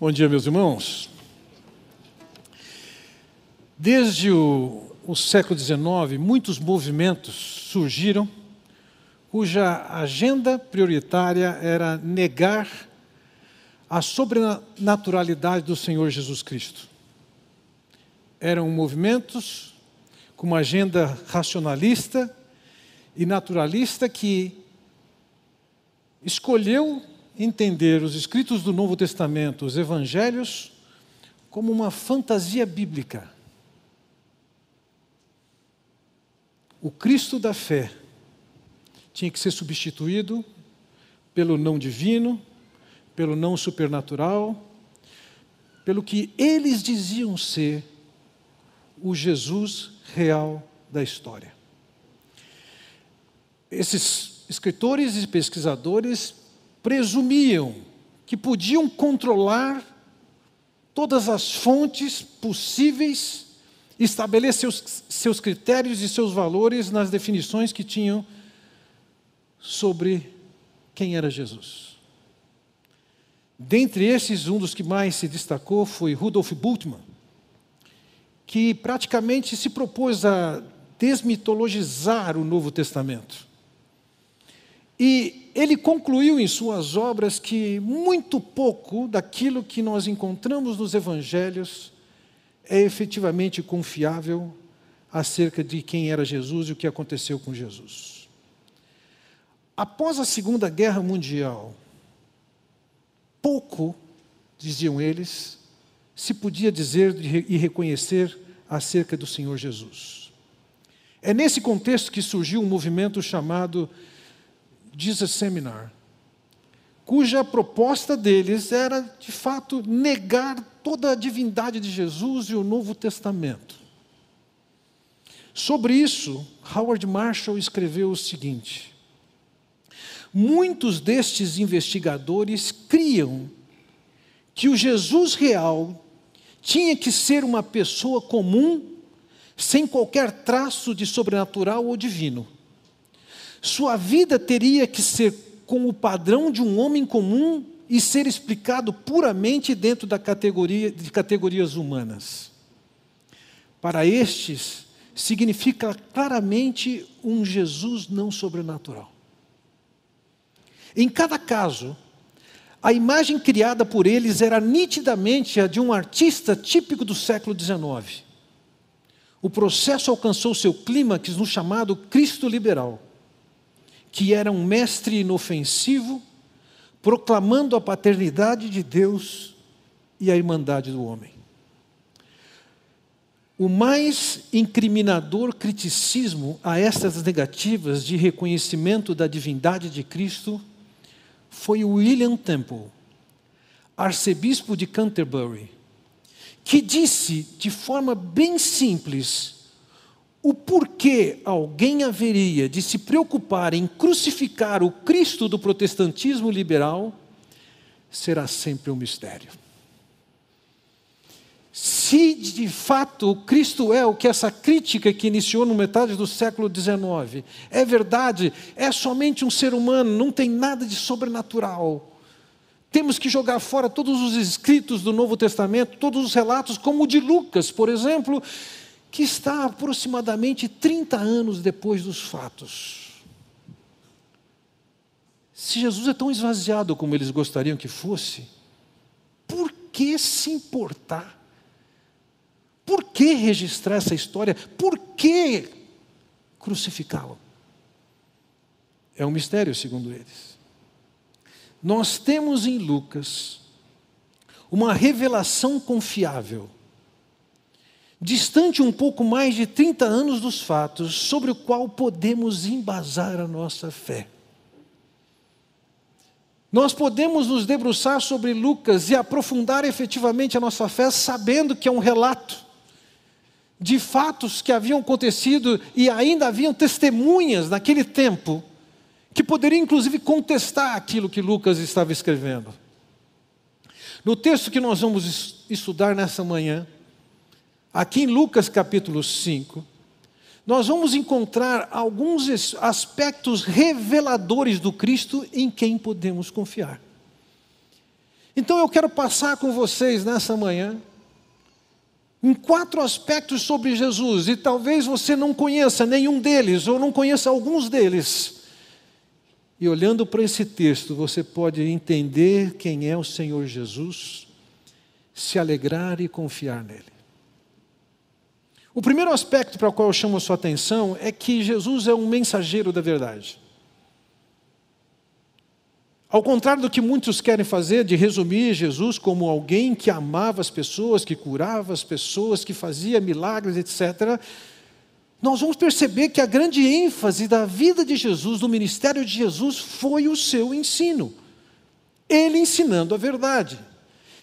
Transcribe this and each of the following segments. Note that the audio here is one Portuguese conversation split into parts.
Bom dia, meus irmãos. Desde o, o século XIX, muitos movimentos surgiram cuja agenda prioritária era negar a sobrenaturalidade do Senhor Jesus Cristo. Eram movimentos com uma agenda racionalista e naturalista que escolheu entender os escritos do Novo Testamento, os evangelhos, como uma fantasia bíblica. O Cristo da fé tinha que ser substituído pelo não divino, pelo não supernatural, pelo que eles diziam ser o Jesus real da história. Esses escritores e pesquisadores presumiam que podiam controlar todas as fontes possíveis, estabelecer seus, seus critérios e seus valores nas definições que tinham sobre quem era Jesus. Dentre esses, um dos que mais se destacou foi Rudolf Bultmann, que praticamente se propôs a desmitologizar o Novo Testamento. E ele concluiu em suas obras que muito pouco daquilo que nós encontramos nos evangelhos é efetivamente confiável acerca de quem era Jesus e o que aconteceu com Jesus. Após a Segunda Guerra Mundial, pouco, diziam eles, se podia dizer e reconhecer acerca do Senhor Jesus. É nesse contexto que surgiu um movimento chamado Jesus Seminar, cuja proposta deles era, de fato, negar toda a divindade de Jesus e o Novo Testamento. Sobre isso, Howard Marshall escreveu o seguinte: Muitos destes investigadores criam que o Jesus real tinha que ser uma pessoa comum, sem qualquer traço de sobrenatural ou divino. Sua vida teria que ser com o padrão de um homem comum e ser explicado puramente dentro da categoria de categorias humanas. Para estes, significa claramente um Jesus não sobrenatural. Em cada caso, a imagem criada por eles era nitidamente a de um artista típico do século XIX. O processo alcançou seu clímax no chamado Cristo liberal que era um mestre inofensivo, proclamando a paternidade de Deus e a irmandade do homem. O mais incriminador criticismo a estas negativas de reconhecimento da divindade de Cristo foi William Temple, arcebispo de Canterbury, que disse de forma bem simples o porquê alguém haveria de se preocupar em crucificar o Cristo do protestantismo liberal será sempre um mistério. Se de fato Cristo é o que essa crítica que iniciou no metade do século XIX é verdade, é somente um ser humano, não tem nada de sobrenatural. Temos que jogar fora todos os escritos do Novo Testamento, todos os relatos, como o de Lucas, por exemplo, que está aproximadamente 30 anos depois dos fatos. Se Jesus é tão esvaziado como eles gostariam que fosse, por que se importar? Por que registrar essa história? Por que crucificá-lo? É um mistério, segundo eles. Nós temos em Lucas uma revelação confiável distante um pouco mais de 30 anos dos fatos, sobre o qual podemos embasar a nossa fé. Nós podemos nos debruçar sobre Lucas e aprofundar efetivamente a nossa fé, sabendo que é um relato de fatos que haviam acontecido e ainda haviam testemunhas naquele tempo que poderiam inclusive contestar aquilo que Lucas estava escrevendo. No texto que nós vamos estudar nessa manhã, aqui em Lucas capítulo 5, nós vamos encontrar alguns aspectos reveladores do Cristo em quem podemos confiar. Então eu quero passar com vocês nessa manhã em quatro aspectos sobre Jesus, e talvez você não conheça nenhum deles, ou não conheça alguns deles. E olhando para esse texto, você pode entender quem é o Senhor Jesus, se alegrar e confiar nele. O primeiro aspecto para o qual eu chamo a sua atenção é que Jesus é um mensageiro da verdade. Ao contrário do que muitos querem fazer, de resumir Jesus como alguém que amava as pessoas, que curava as pessoas, que fazia milagres, etc., nós vamos perceber que a grande ênfase da vida de Jesus, do ministério de Jesus, foi o seu ensino. Ele ensinando a verdade.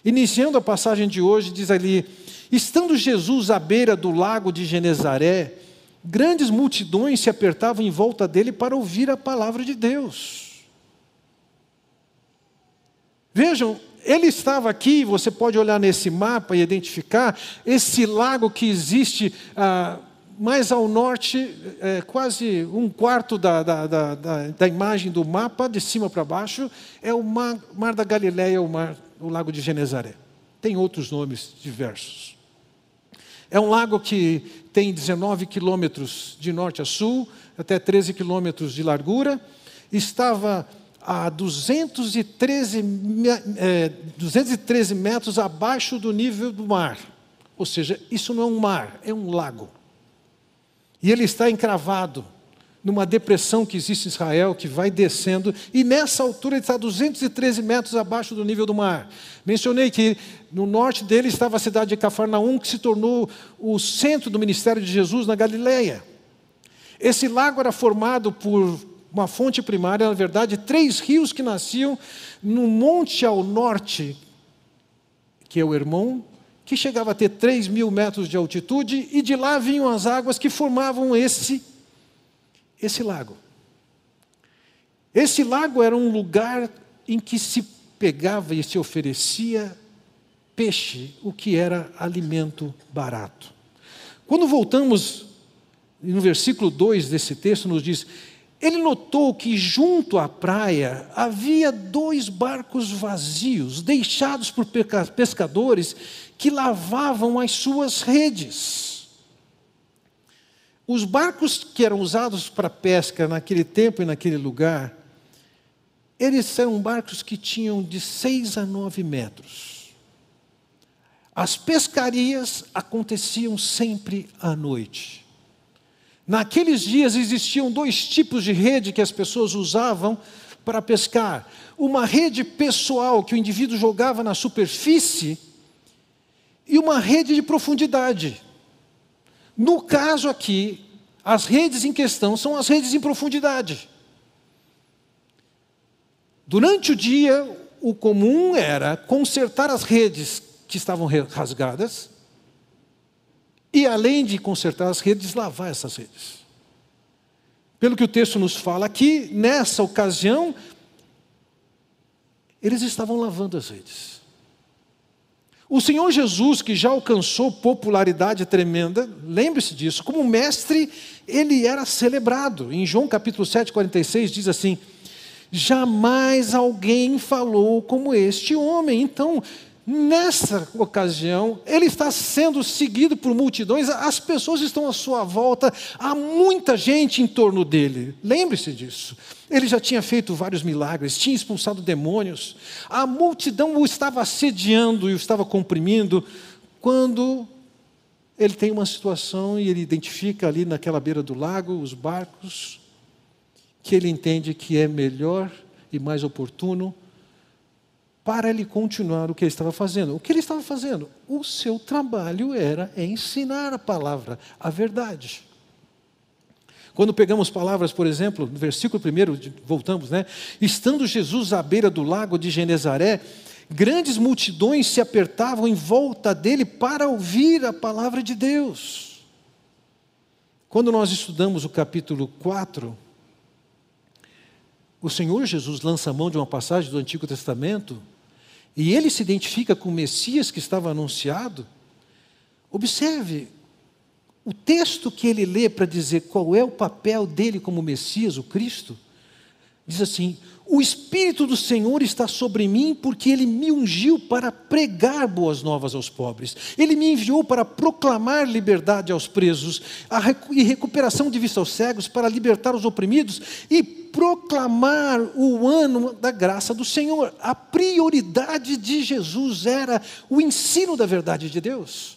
Iniciando a passagem de hoje, diz ali: Estando Jesus à beira do lago de Genezaré, grandes multidões se apertavam em volta dele para ouvir a palavra de Deus. Vejam, ele estava aqui, você pode olhar nesse mapa e identificar esse lago que existe ah, mais ao norte, é, quase um quarto da, da, da, da, imagem do mapa, de cima para baixo, é o mar, mar da Galileia, o, mar, o lago de Genezaré. Tem outros nomes diversos. É um lago que tem 19 quilômetros de norte a sul, até 13 quilômetros de largura. Estava a 213, é, 213 metros abaixo do nível do mar. Ou seja, isso não é um mar, é um lago. E ele está encravado numa depressão que existe em Israel, que vai descendo, e nessa altura ele está 213 metros abaixo do nível do mar. Mencionei que no norte dele estava a cidade de Cafarnaum, que se tornou o centro do ministério de Jesus na Galileia. Esse lago era formado por uma fonte primária, na verdade, três rios que nasciam no monte ao norte, que é o Hermon, que chegava a ter 3 mil metros de altitude, e de lá vinham as águas que formavam esse, esse lago. Esse lago era um lugar em que se pegava e se oferecia peixe, o que era alimento barato. Quando voltamos no versículo 2 desse texto, nos diz: ele notou que junto à praia havia dois barcos vazios, deixados por pescadores que lavavam as suas redes. Os barcos que eram usados para pesca naquele tempo e naquele lugar, eles eram barcos que tinham de seis a nove metros. As pescarias aconteciam sempre à noite. Naqueles dias existiam dois tipos de rede que as pessoas usavam para pescar: uma rede pessoal que o indivíduo jogava na superfície e uma rede de profundidade. No caso aqui, as redes em questão são as redes em profundidade. Durante o dia, o comum era consertar as redes que estavam rasgadas e além de consertar as redes, lavar essas redes. Pelo que o texto nos fala aqui, nessa ocasião, eles estavam lavando as redes. O Senhor Jesus, que já alcançou popularidade tremenda, lembre-se disso, como mestre, ele era celebrado. Em João capítulo 7, 46, diz assim: Jamais alguém falou como este homem. Então, Nessa ocasião, ele está sendo seguido por multidões, as pessoas estão à sua volta, há muita gente em torno dele. Lembre-se disso. Ele já tinha feito vários milagres, tinha expulsado demônios, a multidão o estava assediando e o estava comprimindo, quando ele tem uma situação e ele identifica ali naquela beira do lago os barcos, que ele entende que é melhor e mais oportuno para ele continuar o que ele estava fazendo. O que ele estava fazendo? O seu trabalho era ensinar a palavra, a verdade. Quando pegamos palavras, por exemplo, no versículo 1, voltamos, né? Estando Jesus à beira do lago de Genezaré, grandes multidões se apertavam em volta dele para ouvir a palavra de Deus. Quando nós estudamos o capítulo 4, o Senhor Jesus lança a mão de uma passagem do Antigo Testamento e ele se identifica com o Messias que estava anunciado, observe o texto que ele lê para dizer qual é o papel dele como Messias, o Cristo, Diz assim: O Espírito do Senhor está sobre mim, porque ele me ungiu para pregar boas novas aos pobres. Ele me enviou para proclamar liberdade aos presos e recuperação de vista aos cegos, para libertar os oprimidos e proclamar o ano da graça do Senhor. A prioridade de Jesus era o ensino da verdade de Deus.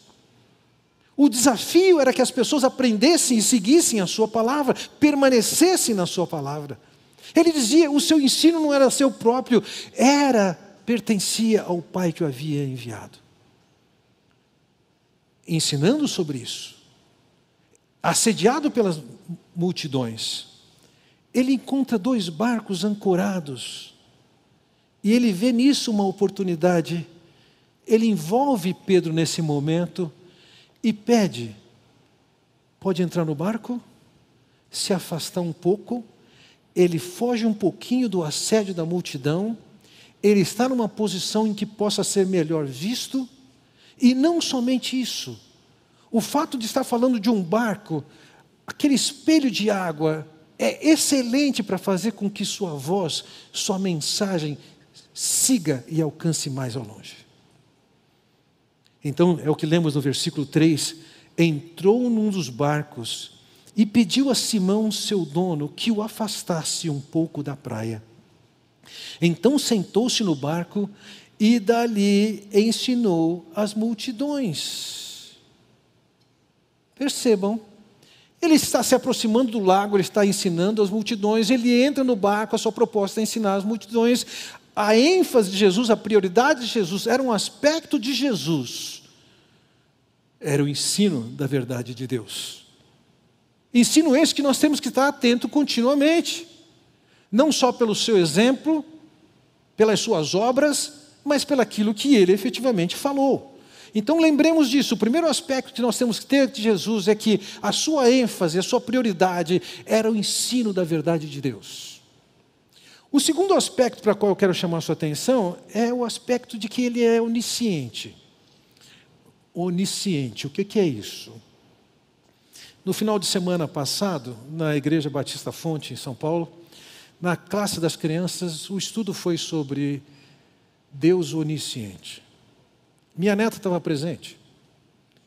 O desafio era que as pessoas aprendessem e seguissem a Sua palavra, permanecessem na Sua palavra. Ele dizia: o seu ensino não era seu próprio, era, pertencia ao Pai que o havia enviado. Ensinando sobre isso, assediado pelas multidões, ele encontra dois barcos ancorados, e ele vê nisso uma oportunidade. Ele envolve Pedro nesse momento e pede: pode entrar no barco, se afastar um pouco ele foge um pouquinho do assédio da multidão, ele está numa posição em que possa ser melhor visto, e não somente isso, o fato de estar falando de um barco, aquele espelho de água, é excelente para fazer com que sua voz, sua mensagem siga e alcance mais ao longe. Então, é o que lemos no versículo 3: entrou num dos barcos e pediu a Simão, seu dono, que o afastasse um pouco da praia. Então sentou-se no barco e dali ensinou as multidões. Percebam, ele está se aproximando do lago, ele está ensinando as multidões, ele entra no barco, a sua proposta é ensinar as multidões. A ênfase de Jesus, a prioridade de Jesus, era um aspecto de Jesus, era o ensino da verdade de Deus. Ensino esse que nós temos que estar atento continuamente, não só pelo seu exemplo, pelas suas obras, mas pelaquilo que ele efetivamente falou. Então lembremos disso. O primeiro aspecto que nós temos que ter de Jesus é que a sua ênfase, a sua prioridade era o ensino da verdade de Deus. O segundo aspecto para o qual eu quero chamar a sua atenção é o aspecto de que ele é onisciente. Onisciente, o que é isso? No final de semana passado, na Igreja Batista Fonte, em São Paulo, na classe das crianças, o estudo foi sobre Deus onisciente. Minha neta estava presente.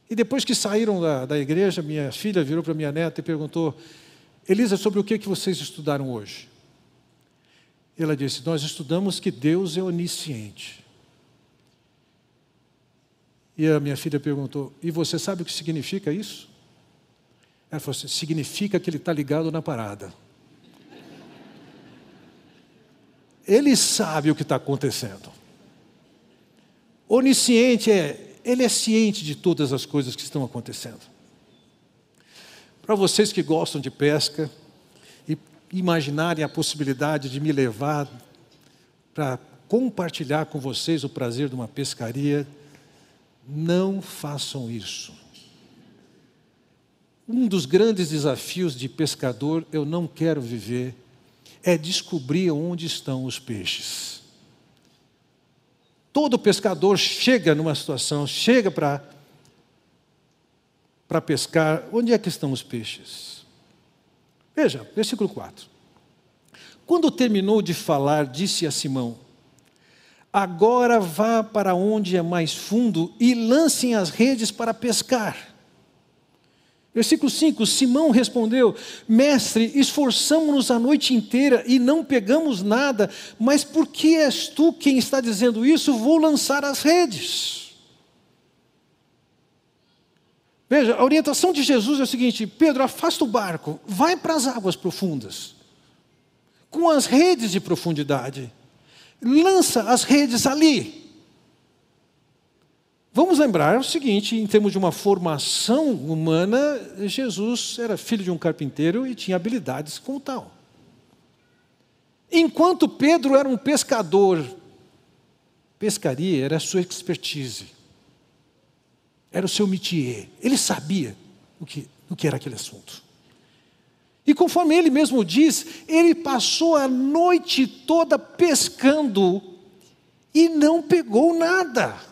E depois que saíram da, da igreja, minha filha virou para minha neta e perguntou: Elisa, sobre o que, que vocês estudaram hoje? Ela disse: Nós estudamos que Deus é onisciente. E a minha filha perguntou: E você sabe o que significa isso? Ela falou assim: significa que ele está ligado na parada. Ele sabe o que está acontecendo. Onisciente é, ele é ciente de todas as coisas que estão acontecendo. Para vocês que gostam de pesca e imaginarem a possibilidade de me levar para compartilhar com vocês o prazer de uma pescaria, não façam isso. Um dos grandes desafios de pescador, eu não quero viver, é descobrir onde estão os peixes. Todo pescador chega numa situação, chega para para pescar, onde é que estão os peixes? Veja, versículo 4. Quando terminou de falar, disse a Simão: Agora vá para onde é mais fundo e lancem as redes para pescar. Versículo 5: Simão respondeu: Mestre, esforçamos-nos a noite inteira e não pegamos nada, mas por que és tu quem está dizendo isso? Vou lançar as redes. Veja, a orientação de Jesus é o seguinte: Pedro, afasta o barco, vai para as águas profundas, com as redes de profundidade, lança as redes ali. Vamos lembrar o seguinte: em termos de uma formação humana, Jesus era filho de um carpinteiro e tinha habilidades como tal. Enquanto Pedro era um pescador, pescaria era a sua expertise, era o seu métier, ele sabia o que, o que era aquele assunto. E conforme ele mesmo diz, ele passou a noite toda pescando e não pegou nada.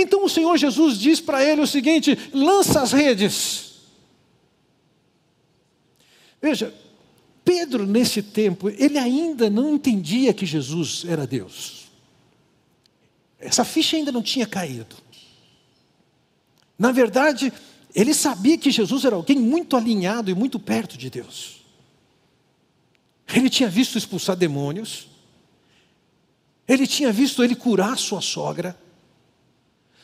Então o Senhor Jesus diz para ele o seguinte: lança as redes. Veja, Pedro, nesse tempo, ele ainda não entendia que Jesus era Deus. Essa ficha ainda não tinha caído. Na verdade, ele sabia que Jesus era alguém muito alinhado e muito perto de Deus. Ele tinha visto expulsar demônios, ele tinha visto ele curar sua sogra,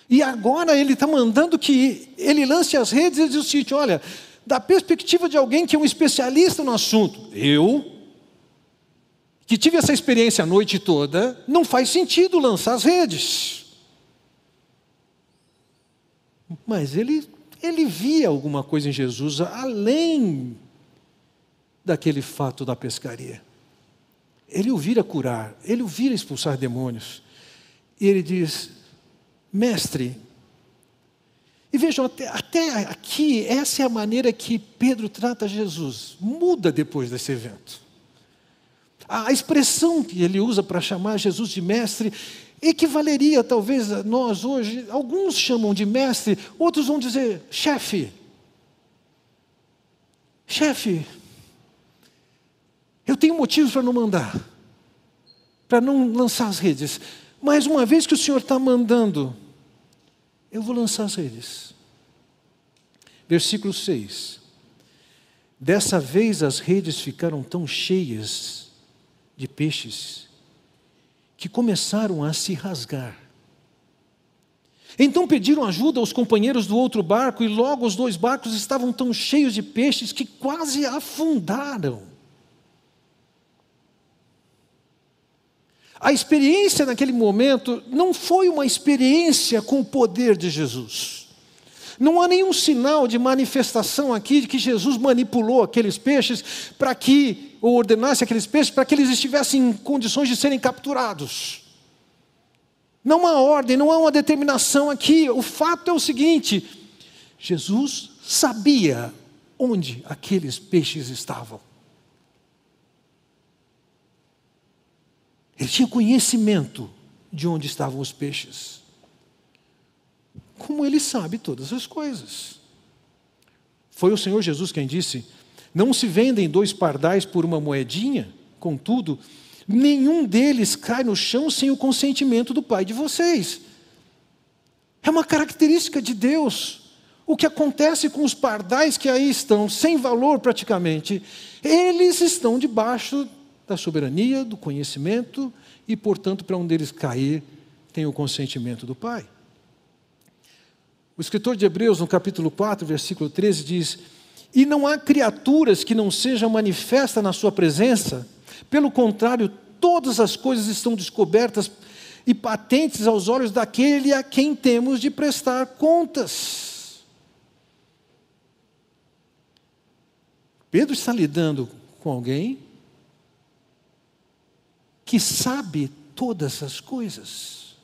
e agora ele está mandando que ele lance as redes e diz o seguinte: olha, da perspectiva de alguém que é um especialista no assunto, eu, que tive essa experiência a noite toda, não faz sentido lançar as redes. Mas ele, ele via alguma coisa em Jesus além daquele fato da pescaria. Ele o vira curar, ele o vira expulsar demônios. E ele diz: Mestre, e vejam, até, até, aqui, essa é a maneira que Pedro trata Jesus. Muda depois desse evento. A expressão que ele usa para chamar Jesus de mestre equivaleria talvez a nós hoje. Alguns chamam de mestre, outros vão dizer chefe. Chefe, eu tenho motivos para não mandar, para não lançar as redes, mas uma vez que o Senhor está mandando, eu vou lançar as redes. Versículo 6. Dessa vez as redes ficaram tão cheias de peixes que começaram a se rasgar. Então pediram ajuda aos companheiros do outro barco e logo os dois barcos estavam tão cheios de peixes que quase afundaram. A experiência naquele momento não foi uma experiência com o poder de Jesus. Não há nenhum sinal de manifestação aqui de que Jesus manipulou aqueles peixes para que, ou ordenasse aqueles peixes para que eles estivessem em condições de serem capturados. Não há ordem, não há uma determinação aqui. O fato é o seguinte: Jesus sabia onde aqueles peixes estavam. Ele tinha conhecimento de onde estavam os peixes. Como ele sabe todas as coisas. Foi o Senhor Jesus quem disse: Não se vendem dois pardais por uma moedinha, contudo, nenhum deles cai no chão sem o consentimento do Pai de vocês. É uma característica de Deus. O que acontece com os pardais que aí estão, sem valor praticamente, eles estão debaixo da soberania, do conhecimento e, portanto, para um deles cair, tem o consentimento do Pai. O escritor de Hebreus, no capítulo 4, versículo 13, diz: E não há criaturas que não sejam manifestas na Sua presença, pelo contrário, todas as coisas estão descobertas e patentes aos olhos daquele a quem temos de prestar contas. Pedro está lidando com alguém que sabe todas as coisas.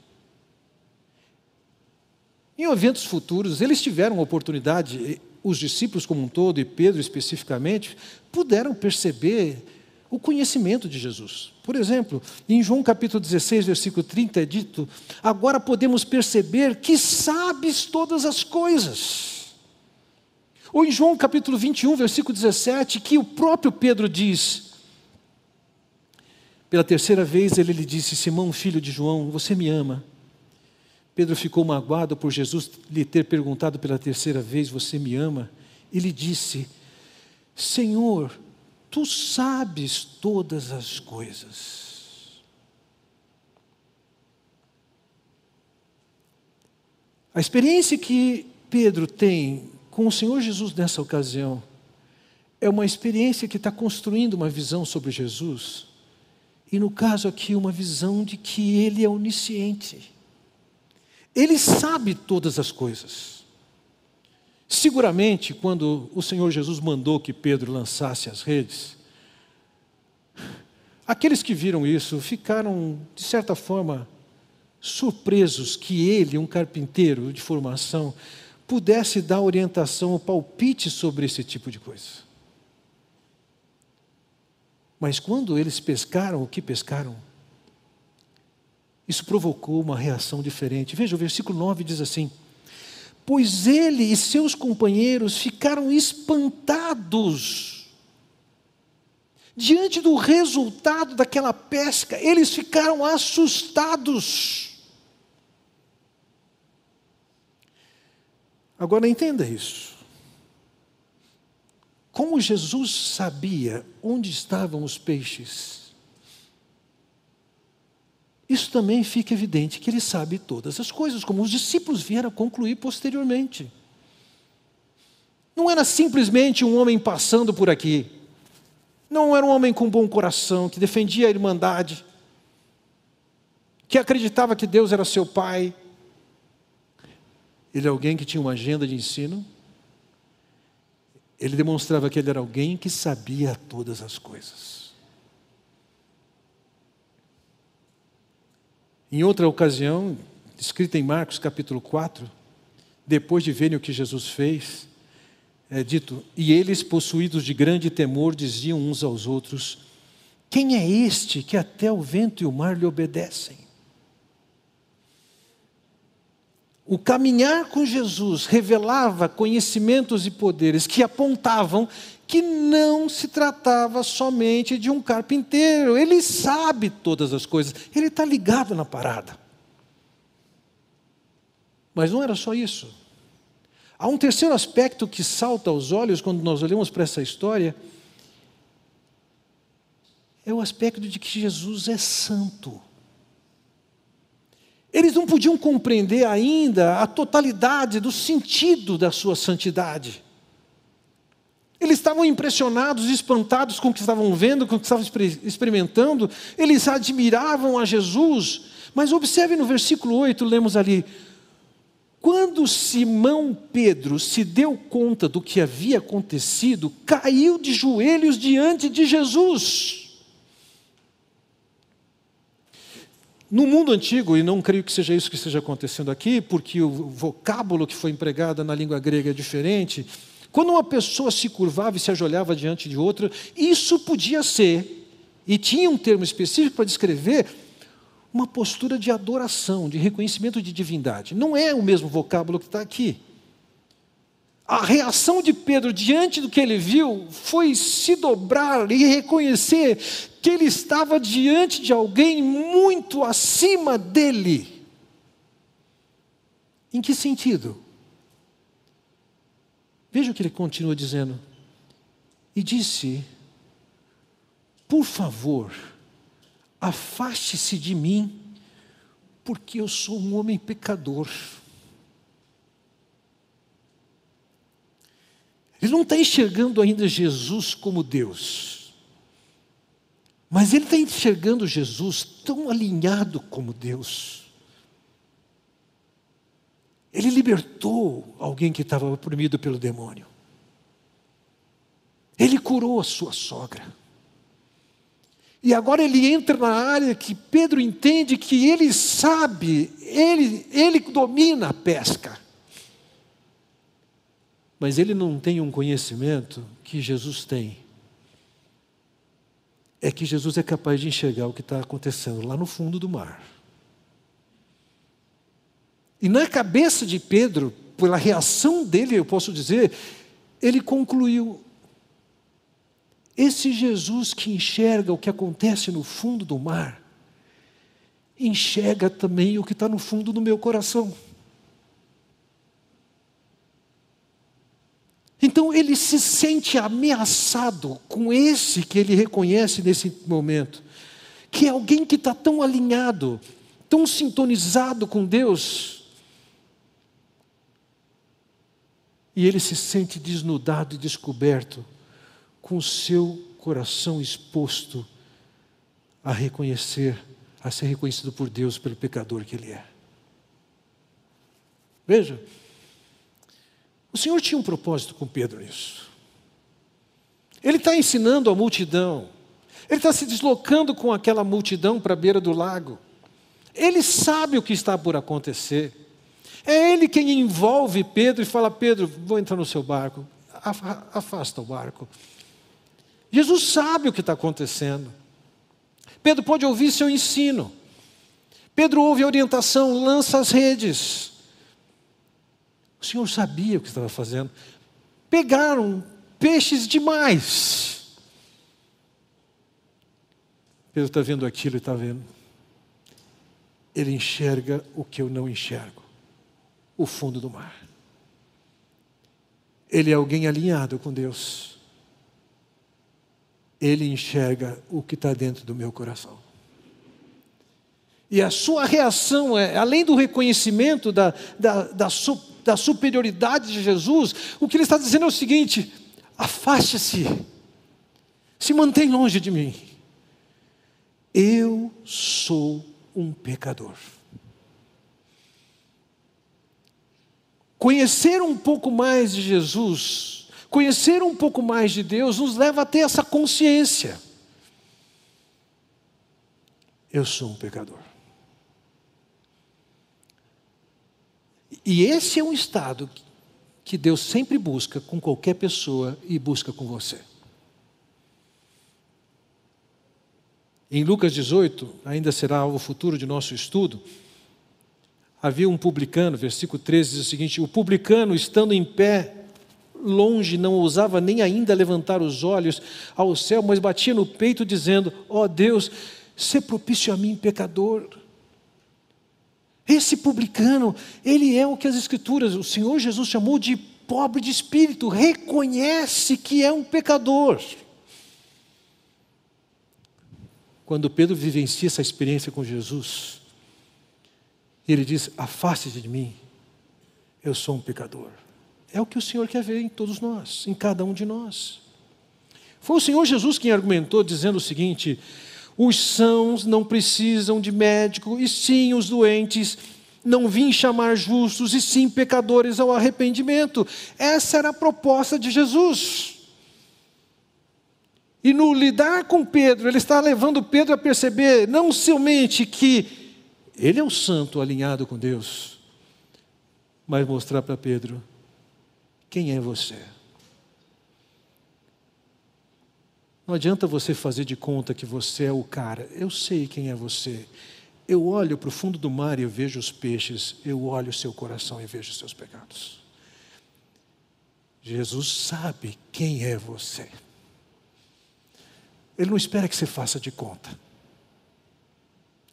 Em eventos futuros, eles tiveram a oportunidade, os discípulos como um todo, e Pedro especificamente, puderam perceber o conhecimento de Jesus. Por exemplo, em João capítulo 16, versículo 30 é dito: Agora podemos perceber que sabes todas as coisas. Ou em João capítulo 21, versículo 17, que o próprio Pedro diz: pela terceira vez ele lhe disse: Simão, filho de João, você me ama? Pedro ficou magoado por Jesus lhe ter perguntado pela terceira vez: Você me ama? E lhe disse: Senhor, tu sabes todas as coisas. A experiência que Pedro tem com o Senhor Jesus nessa ocasião é uma experiência que está construindo uma visão sobre Jesus e no caso aqui, uma visão de que Ele é onisciente. Ele sabe todas as coisas. Seguramente, quando o Senhor Jesus mandou que Pedro lançasse as redes, aqueles que viram isso ficaram, de certa forma, surpresos que ele, um carpinteiro de formação, pudesse dar orientação ou palpite sobre esse tipo de coisa. Mas quando eles pescaram o que pescaram, isso provocou uma reação diferente. Veja, o versículo 9 diz assim: Pois ele e seus companheiros ficaram espantados, Diante do resultado daquela pesca, eles ficaram assustados. Agora entenda isso. Como Jesus sabia onde estavam os peixes, isso também fica evidente que ele sabe todas as coisas, como os discípulos vieram a concluir posteriormente. Não era simplesmente um homem passando por aqui. Não era um homem com bom coração, que defendia a irmandade, que acreditava que Deus era seu pai. Ele é alguém que tinha uma agenda de ensino. Ele demonstrava que ele era alguém que sabia todas as coisas. Em outra ocasião, escrita em Marcos capítulo 4, depois de verem o que Jesus fez, é dito: E eles, possuídos de grande temor, diziam uns aos outros: Quem é este que até o vento e o mar lhe obedecem? O caminhar com Jesus revelava conhecimentos e poderes que apontavam que não se tratava somente de um carpinteiro, ele sabe todas as coisas, ele está ligado na parada. Mas não era só isso. Há um terceiro aspecto que salta aos olhos quando nós olhamos para essa história. É o aspecto de que Jesus é santo. Eles não podiam compreender ainda a totalidade do sentido da sua santidade. Eles estavam impressionados, espantados com o que estavam vendo, com o que estavam experimentando. Eles admiravam a Jesus. Mas observe no versículo 8, lemos ali: quando Simão Pedro se deu conta do que havia acontecido, caiu de joelhos diante de Jesus. No mundo antigo, e não creio que seja isso que esteja acontecendo aqui, porque o vocábulo que foi empregado na língua grega é diferente, quando uma pessoa se curvava e se ajoelhava diante de outra, isso podia ser, e tinha um termo específico para descrever, uma postura de adoração, de reconhecimento de divindade. Não é o mesmo vocábulo que está aqui. A reação de Pedro diante do que ele viu foi se dobrar e reconhecer que ele estava diante de alguém muito acima dele. Em que sentido? Veja o que ele continua dizendo. E disse: Por favor, Afaste-se de mim, porque eu sou um homem pecador. Ele não está enxergando ainda Jesus como Deus, mas ele está enxergando Jesus tão alinhado como Deus. Ele libertou alguém que estava oprimido pelo demônio. Ele curou a sua sogra. E agora ele entra na área que Pedro entende que ele sabe, ele, ele domina a pesca. Mas ele não tem um conhecimento que Jesus tem. É que Jesus é capaz de enxergar o que está acontecendo lá no fundo do mar. E na cabeça de Pedro, pela reação dele, eu posso dizer, ele concluiu: esse Jesus que enxerga o que acontece no fundo do mar, enxerga também o que está no fundo do meu coração. Então ele se sente ameaçado com esse que ele reconhece nesse momento, que é alguém que está tão alinhado, tão sintonizado com Deus. E ele se sente desnudado e descoberto com o seu coração exposto a reconhecer, a ser reconhecido por Deus pelo pecador que ele é. Veja, o Senhor tinha um propósito com Pedro nisso. Ele está ensinando a multidão, ele está se deslocando com aquela multidão para a beira do lago. Ele sabe o que está por acontecer. É ele quem envolve Pedro e fala: Pedro, vou entrar no seu barco, afasta o barco. Jesus sabe o que está acontecendo. Pedro pode ouvir seu ensino. Pedro ouve a orientação, lança as redes. O Senhor sabia o que estava fazendo. Pegaram peixes demais. Pedro está vendo aquilo e está vendo. Ele enxerga o que eu não enxergo o fundo do mar. Ele é alguém alinhado com Deus. Ele enxerga o que está dentro do meu coração. E a sua reação é, além do reconhecimento da, da, da, da superioridade de Jesus, o que ele está dizendo é o seguinte: afaste-se, se mantém longe de mim. Eu sou um pecador. Conhecer um pouco mais de Jesus, conhecer um pouco mais de Deus, nos leva a ter essa consciência. Eu sou um pecador. E esse é um estado que Deus sempre busca com qualquer pessoa e busca com você. Em Lucas 18, ainda será algo futuro de nosso estudo, havia um publicano, versículo 13 diz o seguinte: O publicano, estando em pé, longe, não ousava nem ainda levantar os olhos ao céu, mas batia no peito, dizendo: Ó oh Deus, se propício a mim, pecador. Esse publicano, ele é o que as Escrituras, o Senhor Jesus chamou de pobre de espírito, reconhece que é um pecador. Quando Pedro vivencia essa experiência com Jesus, ele diz: Afaste-se de mim, eu sou um pecador. É o que o Senhor quer ver em todos nós, em cada um de nós. Foi o Senhor Jesus quem argumentou, dizendo o seguinte: os sãos não precisam de médico, e sim os doentes. Não vim chamar justos, e sim pecadores ao arrependimento. Essa era a proposta de Jesus. E no lidar com Pedro, ele está levando Pedro a perceber não somente que ele é um santo alinhado com Deus, mas mostrar para Pedro quem é você. Não adianta você fazer de conta que você é o cara. Eu sei quem é você. Eu olho para o fundo do mar e vejo os peixes. Eu olho o seu coração e vejo os seus pecados. Jesus sabe quem é você. Ele não espera que você faça de conta.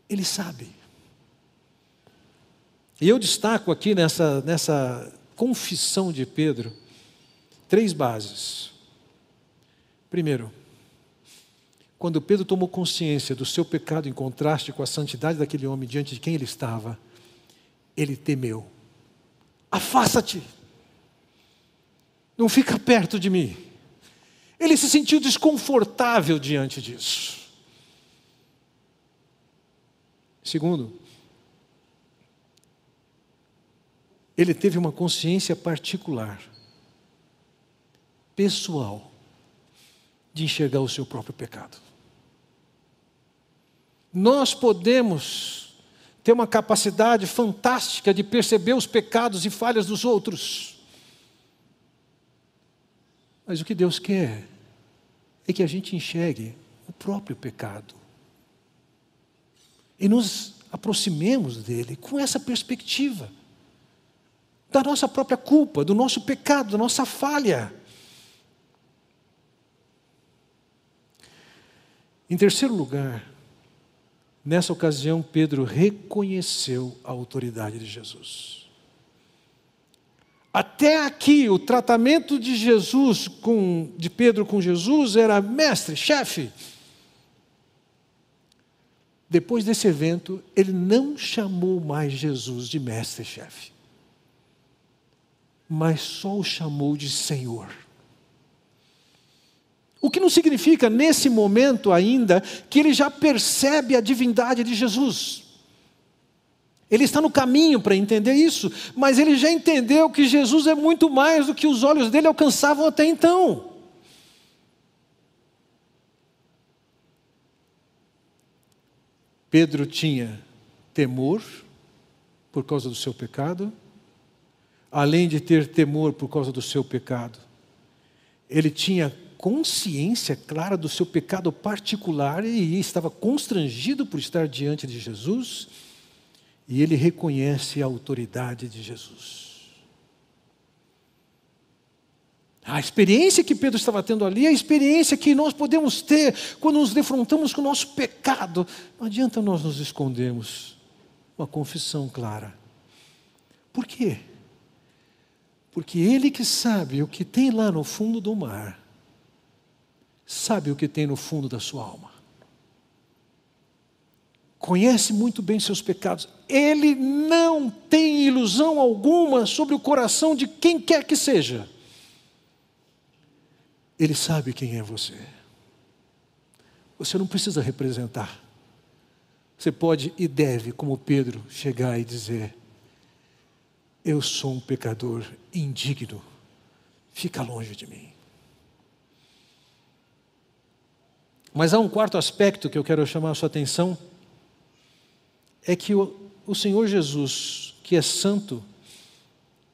Ele sabe. E eu destaco aqui nessa, nessa confissão de Pedro três bases. Primeiro, quando Pedro tomou consciência do seu pecado em contraste com a santidade daquele homem diante de quem ele estava, ele temeu. Afasta-te. Não fica perto de mim. Ele se sentiu desconfortável diante disso. Segundo, ele teve uma consciência particular, pessoal, de enxergar o seu próprio pecado. Nós podemos ter uma capacidade fantástica de perceber os pecados e falhas dos outros. Mas o que Deus quer é que a gente enxergue o próprio pecado e nos aproximemos dele com essa perspectiva da nossa própria culpa, do nosso pecado, da nossa falha. Em terceiro lugar, nessa ocasião, Pedro reconheceu a autoridade de Jesus. Até aqui, o tratamento de Jesus com, de Pedro com Jesus era mestre, chefe. Depois desse evento, ele não chamou mais Jesus de mestre, chefe, mas só o chamou de Senhor. O que não significa, nesse momento ainda, que ele já percebe a divindade de Jesus. Ele está no caminho para entender isso, mas ele já entendeu que Jesus é muito mais do que os olhos dele alcançavam até então. Pedro tinha temor por causa do seu pecado, além de ter temor por causa do seu pecado, ele tinha consciência clara do seu pecado particular e estava constrangido por estar diante de Jesus e ele reconhece a autoridade de Jesus. A experiência que Pedro estava tendo ali a experiência que nós podemos ter quando nos defrontamos com o nosso pecado. Não adianta nós nos escondermos. Uma confissão clara. Por quê? Porque Ele que sabe o que tem lá no fundo do mar, sabe o que tem no fundo da sua alma. Conhece muito bem seus pecados. Ele não tem ilusão alguma sobre o coração de quem quer que seja. Ele sabe quem é você. Você não precisa representar. Você pode e deve, como Pedro, chegar e dizer: Eu sou um pecador indigno, fica longe de mim. Mas há um quarto aspecto que eu quero chamar a sua atenção: é que o, o Senhor Jesus, que é santo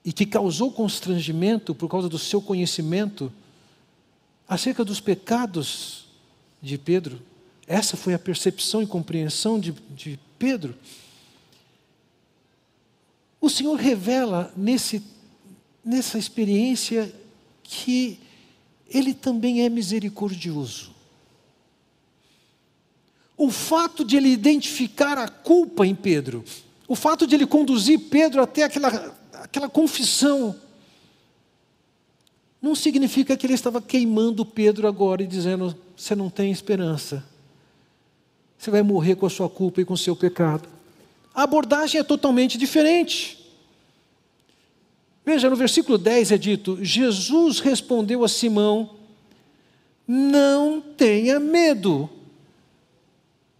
e que causou constrangimento por causa do seu conhecimento, acerca dos pecados de Pedro. Essa foi a percepção e compreensão de, de Pedro. O Senhor revela nesse, nessa experiência que Ele também é misericordioso. O fato de ele identificar a culpa em Pedro, o fato de ele conduzir Pedro até aquela, aquela confissão, não significa que ele estava queimando Pedro agora e dizendo: você não tem esperança, você vai morrer com a sua culpa e com o seu pecado. A abordagem é totalmente diferente. Veja, no versículo 10 é dito: Jesus respondeu a Simão: Não tenha medo,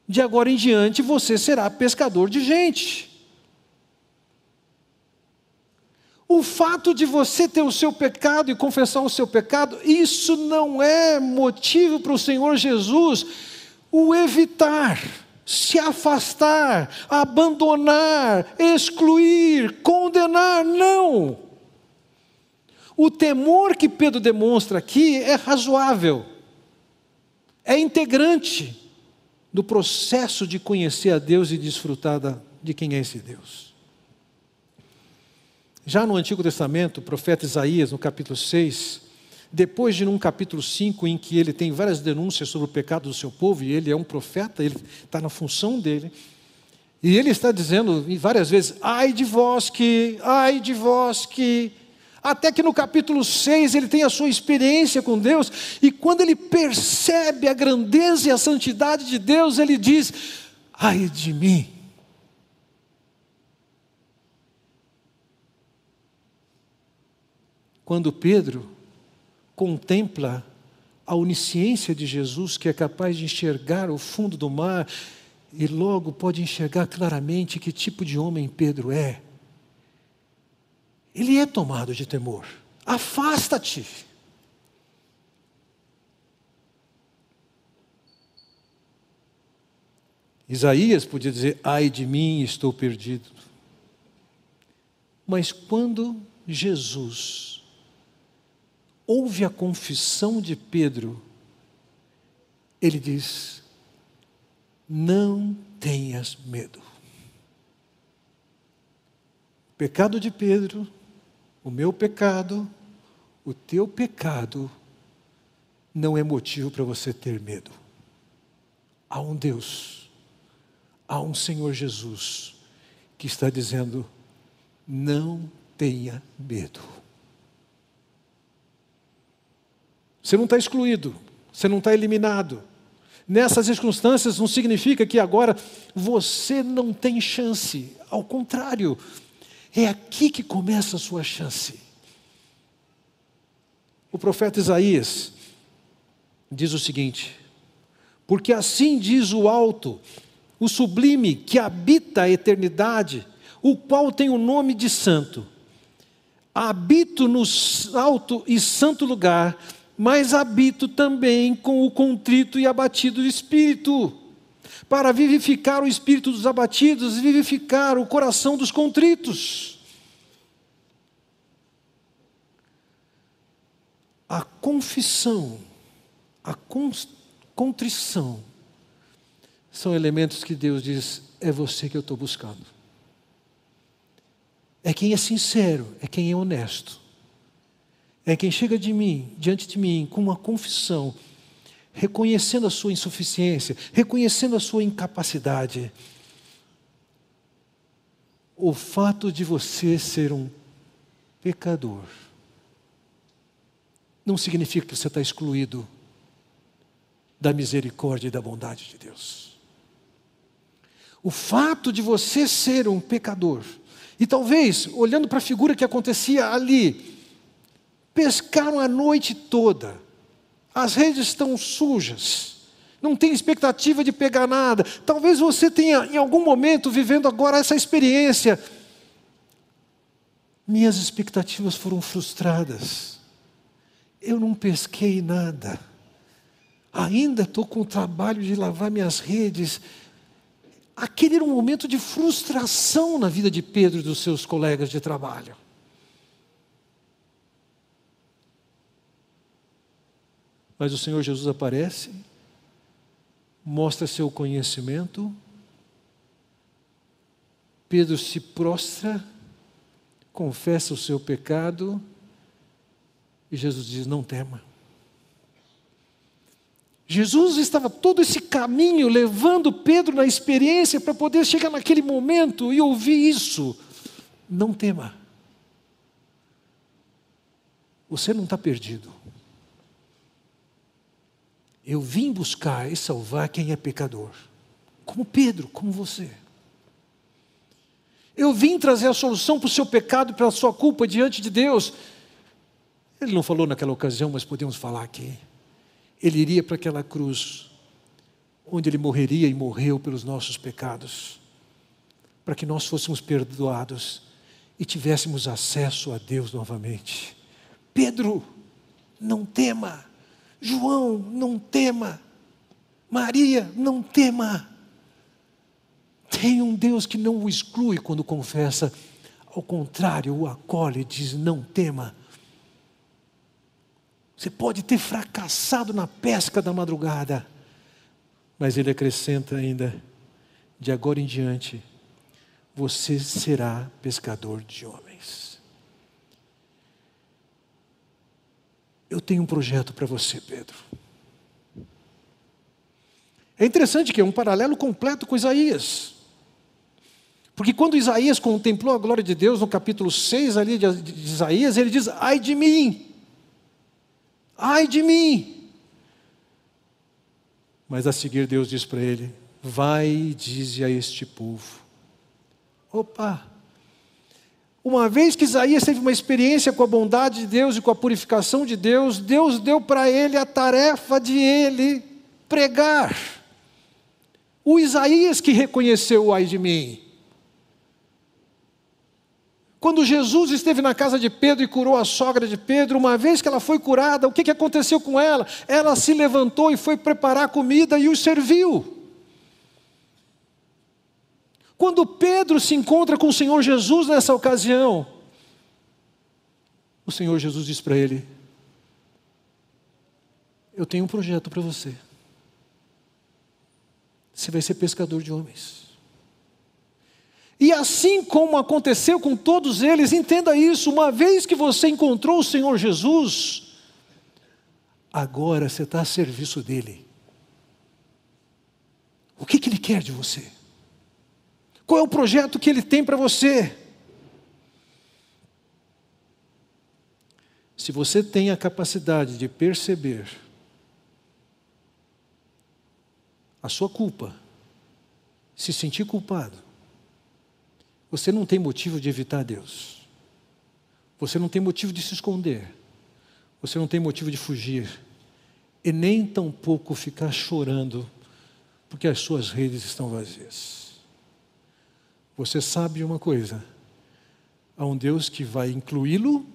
de agora em diante você será pescador de gente. O fato de você ter o seu pecado e confessar o seu pecado, isso não é motivo para o Senhor Jesus o evitar, se afastar, abandonar, excluir, condenar. Não. O temor que Pedro demonstra aqui é razoável, é integrante do processo de conhecer a Deus e desfrutar de quem é esse Deus. Já no Antigo Testamento, o profeta Isaías, no capítulo 6, depois de num capítulo 5, em que ele tem várias denúncias sobre o pecado do seu povo, e ele é um profeta, ele está na função dele, e ele está dizendo várias vezes: ai de vós que, ai de vós que. Até que no capítulo 6 ele tem a sua experiência com Deus, e quando ele percebe a grandeza e a santidade de Deus, ele diz: ai de mim, quando Pedro contempla a onisciência de Jesus, que é capaz de enxergar o fundo do mar e logo pode enxergar claramente que tipo de homem Pedro é, ele é tomado de temor. Afasta-te. Isaías podia dizer: ai de mim, estou perdido. Mas quando Jesus ouve a confissão de Pedro, ele diz: Não tenhas medo. O pecado de Pedro, o meu pecado, o teu pecado, não é motivo para você ter medo. Há um Deus, há um Senhor Jesus que está dizendo: não tenha medo. Você não está excluído, você não está eliminado. Nessas circunstâncias não significa que agora você não tem chance. Ao contrário, é aqui que começa a sua chance. O profeta Isaías diz o seguinte: Porque assim diz o alto, o sublime que habita a eternidade, o qual tem o nome de santo. Habito no alto e santo lugar mas habito também com o contrito e abatido espírito, para vivificar o espírito dos abatidos vivificar o coração dos contritos. A confissão, a contrição, são elementos que Deus diz: é você que eu estou buscando. É quem é sincero, é quem é honesto é quem chega de mim, diante de mim, com uma confissão, reconhecendo a sua insuficiência, reconhecendo a sua incapacidade. O fato de você ser um pecador não significa que você está excluído da misericórdia e da bondade de Deus. O fato de você ser um pecador, e talvez, olhando para a figura que acontecia ali, pescaram a noite toda, as redes estão sujas, não tem expectativa de pegar nada. Talvez você tenha, em algum momento, vivendo agora essa experiência. Minhas expectativas foram frustradas. Eu não pesquei nada. Ainda estou com o trabalho de lavar minhas redes. Aquele era um momento de frustração na vida de Pedro e dos seus colegas de trabalho. Mas o Senhor Jesus aparece, mostra seu conhecimento, Pedro se prostra, confessa o seu pecado, e Jesus diz: Não tema. Jesus estava todo esse caminho levando Pedro na experiência para poder chegar naquele momento e ouvir isso. Não tema. Você não está perdido. Eu vim buscar e salvar quem é pecador, como Pedro, como você. Eu vim trazer a solução para o seu pecado para a sua culpa diante de Deus. Ele não falou naquela ocasião, mas podemos falar aqui. Ele iria para aquela cruz, onde ele morreria e morreu pelos nossos pecados, para que nós fôssemos perdoados e tivéssemos acesso a Deus novamente. Pedro, não tema. João, não tema. Maria, não tema. Tem um Deus que não o exclui quando confessa, ao contrário, o acolhe e diz: não tema. Você pode ter fracassado na pesca da madrugada, mas ele acrescenta ainda: de agora em diante, você será pescador de homens. Eu tenho um projeto para você, Pedro. É interessante que é um paralelo completo com Isaías. Porque quando Isaías contemplou a glória de Deus, no capítulo 6 ali de Isaías, ele diz: Ai de mim, ai de mim. Mas a seguir Deus diz para ele: Vai e dize a este povo: Opa, uma vez que Isaías teve uma experiência com a bondade de Deus e com a purificação de Deus, Deus deu para ele a tarefa de ele pregar. O Isaías que reconheceu o ai de mim. Quando Jesus esteve na casa de Pedro e curou a sogra de Pedro, uma vez que ela foi curada, o que, aconteceu com ela? Ela se levantou e foi preparar comida e os serviu. Quando Pedro se encontra com o Senhor Jesus nessa ocasião, o Senhor Jesus diz para ele: Eu tenho um projeto para você. Você vai ser pescador de homens. E assim como aconteceu com todos eles, entenda isso: uma vez que você encontrou o Senhor Jesus, agora você está a serviço dEle. O que, que Ele quer de você? Qual é o projeto que Ele tem para você? Se você tem a capacidade de perceber a sua culpa, se sentir culpado, você não tem motivo de evitar Deus. Você não tem motivo de se esconder. Você não tem motivo de fugir. E nem tampouco ficar chorando porque as suas redes estão vazias. Você sabe uma coisa: há um Deus que vai incluí-lo,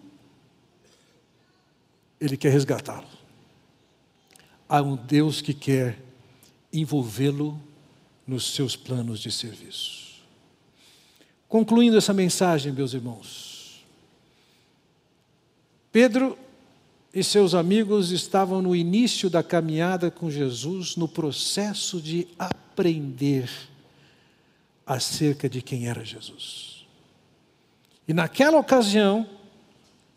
ele quer resgatá-lo. Há um Deus que quer envolvê-lo nos seus planos de serviço. Concluindo essa mensagem, meus irmãos, Pedro e seus amigos estavam no início da caminhada com Jesus, no processo de aprender acerca de quem era Jesus. E naquela ocasião,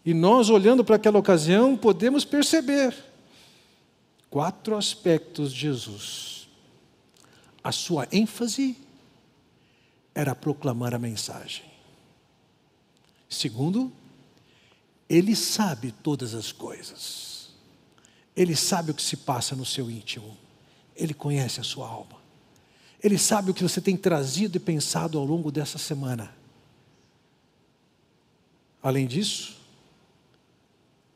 E nós, olhando para aquela ocasião, podemos perceber quatro aspectos de Jesus. A sua ênfase era proclamar a mensagem. Segundo, ele sabe todas as coisas. Ele sabe o que se passa no seu íntimo. Ele conhece a sua alma. Ele sabe o que você tem trazido e pensado ao longo dessa semana. Além disso,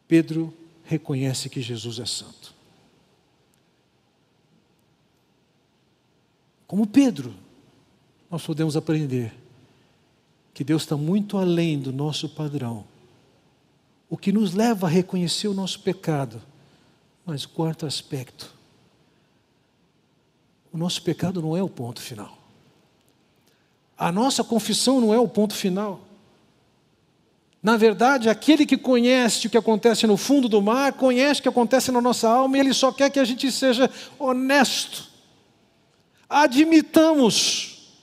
Pedro reconhece que Jesus é santo. Como Pedro, nós podemos aprender que Deus está muito além do nosso padrão o que nos leva a reconhecer o nosso pecado. Mas quarto aspecto, o nosso pecado não é o ponto final. A nossa confissão não é o ponto final. Na verdade, aquele que conhece o que acontece no fundo do mar, conhece o que acontece na nossa alma, e ele só quer que a gente seja honesto. Admitamos: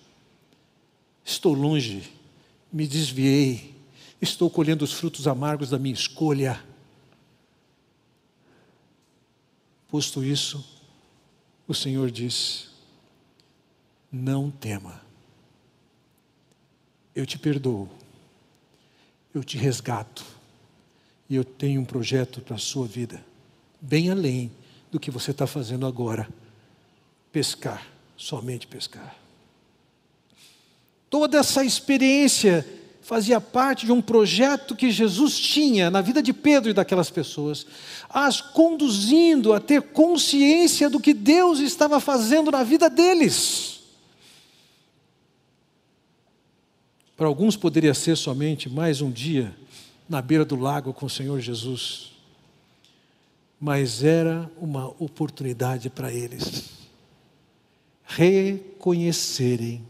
estou longe, me desviei, estou colhendo os frutos amargos da minha escolha. Posto isso, o Senhor diz: Não tema, eu te perdoo, eu te resgato, e eu tenho um projeto para a sua vida, bem além do que você está fazendo agora. Pescar, somente pescar. Toda essa experiência fazia parte de um projeto que Jesus tinha na vida de Pedro e daquelas pessoas, as conduzindo a ter consciência do que Deus estava fazendo na vida deles. Para alguns poderia ser somente mais um dia na beira do lago com o Senhor Jesus, mas era uma oportunidade para eles reconhecerem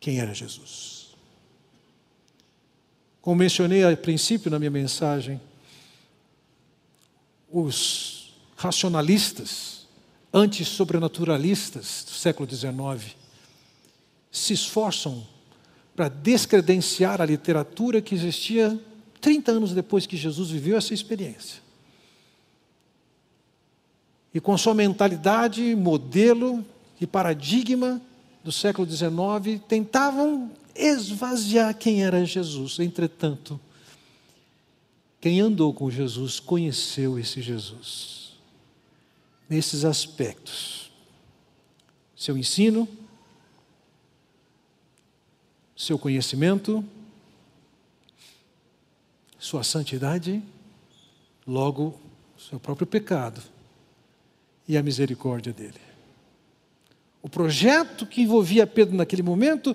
quem era Jesus. Como mencionei a princípio na minha mensagem, os racionalistas, antissobrenaturalistas do século XIX, se esforçam para descredenciar a literatura que existia 30 anos depois que Jesus viveu essa experiência. E com sua mentalidade, modelo e paradigma do século XIX, tentavam esvaziar quem era Jesus. Entretanto, quem andou com Jesus conheceu esse Jesus. Nesses aspectos, seu ensino, seu conhecimento, sua santidade, logo seu próprio pecado e a misericórdia dele. O projeto que envolvia Pedro naquele momento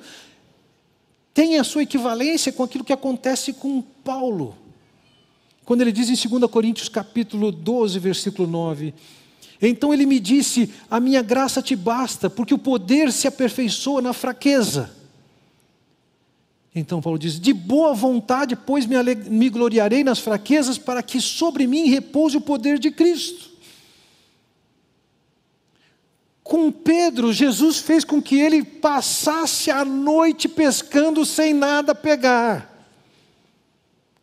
tem a sua equivalência com aquilo que acontece com Paulo. Quando ele diz em 2 Coríntios capítulo 12, versículo 9, então ele me disse: "A minha graça te basta, porque o poder se aperfeiçoa na fraqueza". Então Paulo diz: "De boa vontade, pois me, me gloriarei nas fraquezas, para que sobre mim repouse o poder de Cristo". Com Pedro, Jesus fez com que ele passasse a noite pescando sem nada pegar.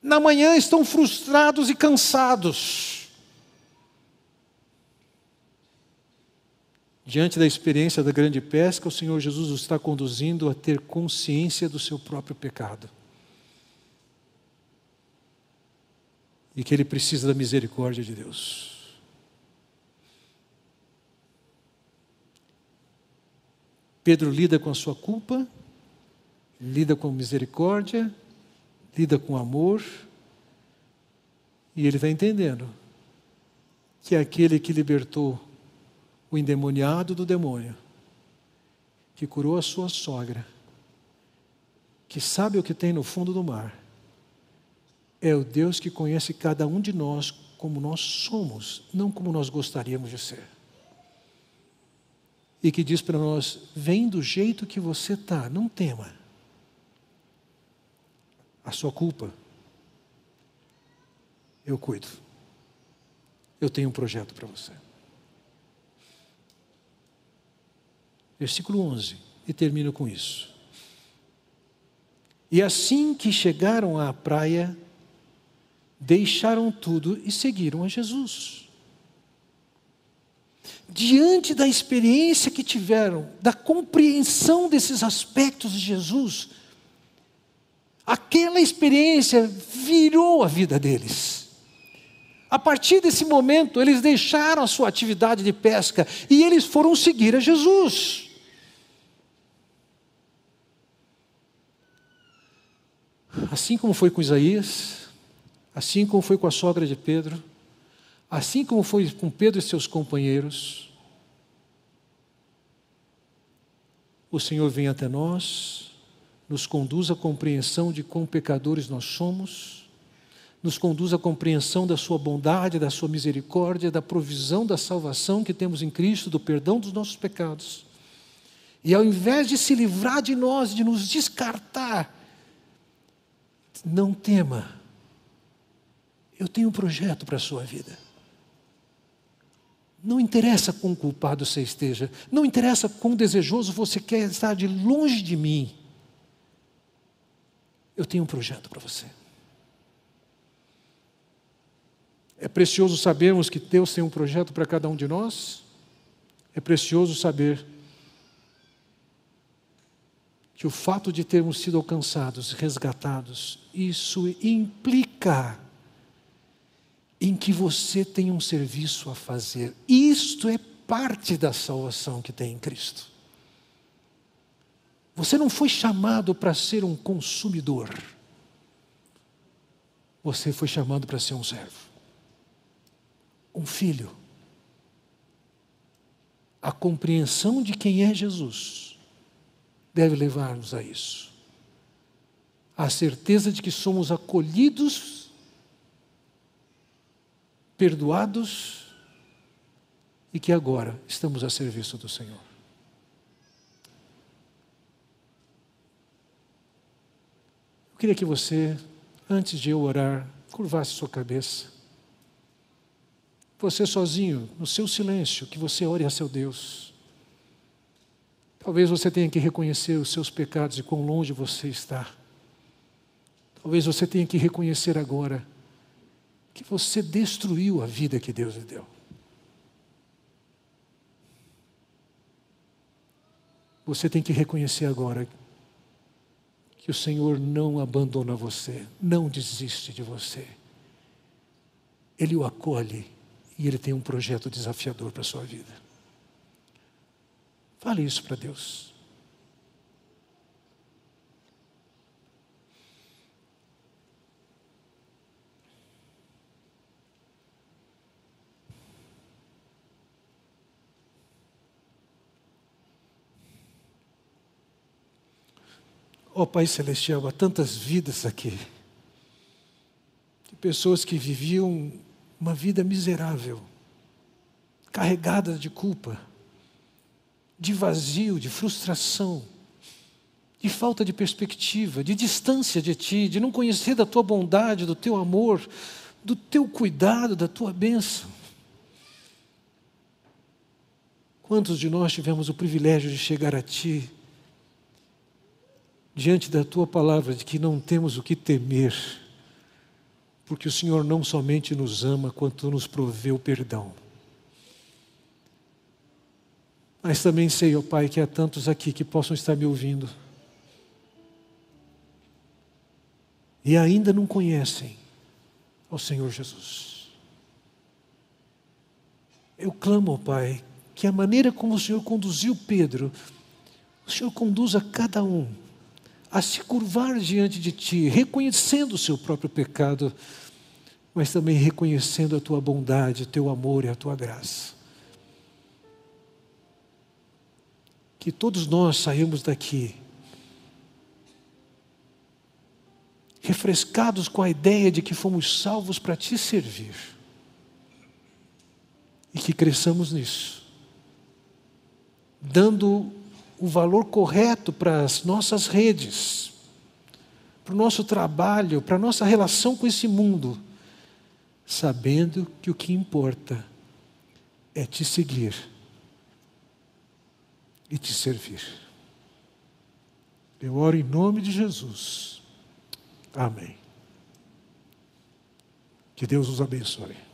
Na manhã estão frustrados e cansados. Diante da experiência da grande pesca, o Senhor Jesus os está conduzindo a ter consciência do seu próprio pecado. E que ele precisa da misericórdia de Deus. Pedro lida com a sua culpa, lida com misericórdia, lida com amor, e ele está entendendo que é aquele que libertou o endemoniado do demônio, que curou a sua sogra, que sabe o que tem no fundo do mar, é o Deus que conhece cada um de nós como nós somos, não como nós gostaríamos de ser e que diz para nós: vem do jeito que você está, não tema. A sua culpa, eu cuido. Eu tenho um projeto para você. Versículo 11, e termino com isso. E assim que chegaram à praia, deixaram tudo e seguiram a Jesus. Diante da experiência que tiveram, da compreensão desses aspectos de Jesus, aquela experiência virou a vida deles. A partir desse momento, eles deixaram a sua atividade de pesca e eles foram seguir a Jesus. Assim como foi com Isaías, assim como foi com a sogra de Pedro, assim como foi com Pedro e seus companheiros, o Senhor vem até nós, nos conduz à compreensão de quão pecadores nós somos, nos conduz à compreensão da Sua bondade, da Sua misericórdia, da provisão da salvação que temos em Cristo, do perdão dos nossos pecados. E ao invés de se livrar de nós, de nos descartar, não tema, eu tenho um projeto para a sua vida. Não interessa quão culpado você esteja, não interessa quão desejoso você quer estar de longe de mim. Eu tenho um projeto para você. É precioso sabermos que Deus tem um projeto para cada um de nós. É precioso saber que o fato de termos sido alcançados, resgatados, isso implica em que você tem um serviço a fazer. Isto é parte da salvação que tem em Cristo. Você não foi chamado para ser um consumidor. Você foi chamado para ser um servo um filho. A compreensão de quem é Jesus deve levar-nos a isso. A certeza de que somos acolhidos, perdoados e que agora estamos a serviço do Senhor. Eu queria que você, antes de eu orar, curvasse sua cabeça você sozinho, no seu silêncio, que você ore a seu Deus. Talvez você tenha que reconhecer os seus pecados e quão longe você está. Talvez você tenha que reconhecer agora que você destruiu a vida que Deus lhe deu. Você tem que reconhecer agora que o Senhor não abandona você, não desiste de você. Ele o acolhe e Ele tem um projeto desafiador para a sua vida. Fale isso para Deus. Ó oh, Pai Celestial, há tantas vidas aqui, de pessoas que viviam uma vida miserável, carregada de culpa, de vazio, de frustração, de falta de perspectiva, de distância de Ti, de não conhecer da Tua bondade, do Teu amor, do Teu cuidado, da Tua bênção. Quantos de nós tivemos o privilégio de chegar a Ti, diante da Tua palavra, de que não temos o que temer, porque o Senhor não somente nos ama, quanto nos proveu perdão. Mas também sei, ó oh Pai, que há tantos aqui que possam estar me ouvindo e ainda não conhecem ao Senhor Jesus. Eu clamo, ó Pai, que a maneira como o Senhor conduziu Pedro, o Senhor conduza cada um a se curvar diante de Ti, reconhecendo o seu próprio pecado, mas também reconhecendo a Tua bondade, o Teu amor e a Tua graça. Que todos nós saímos daqui refrescados com a ideia de que fomos salvos para Te servir e que cresçamos nisso, dando o valor correto para as nossas redes, para o nosso trabalho, para a nossa relação com esse mundo, sabendo que o que importa é te seguir e te servir. Eu oro em nome de Jesus. Amém. Que Deus os abençoe.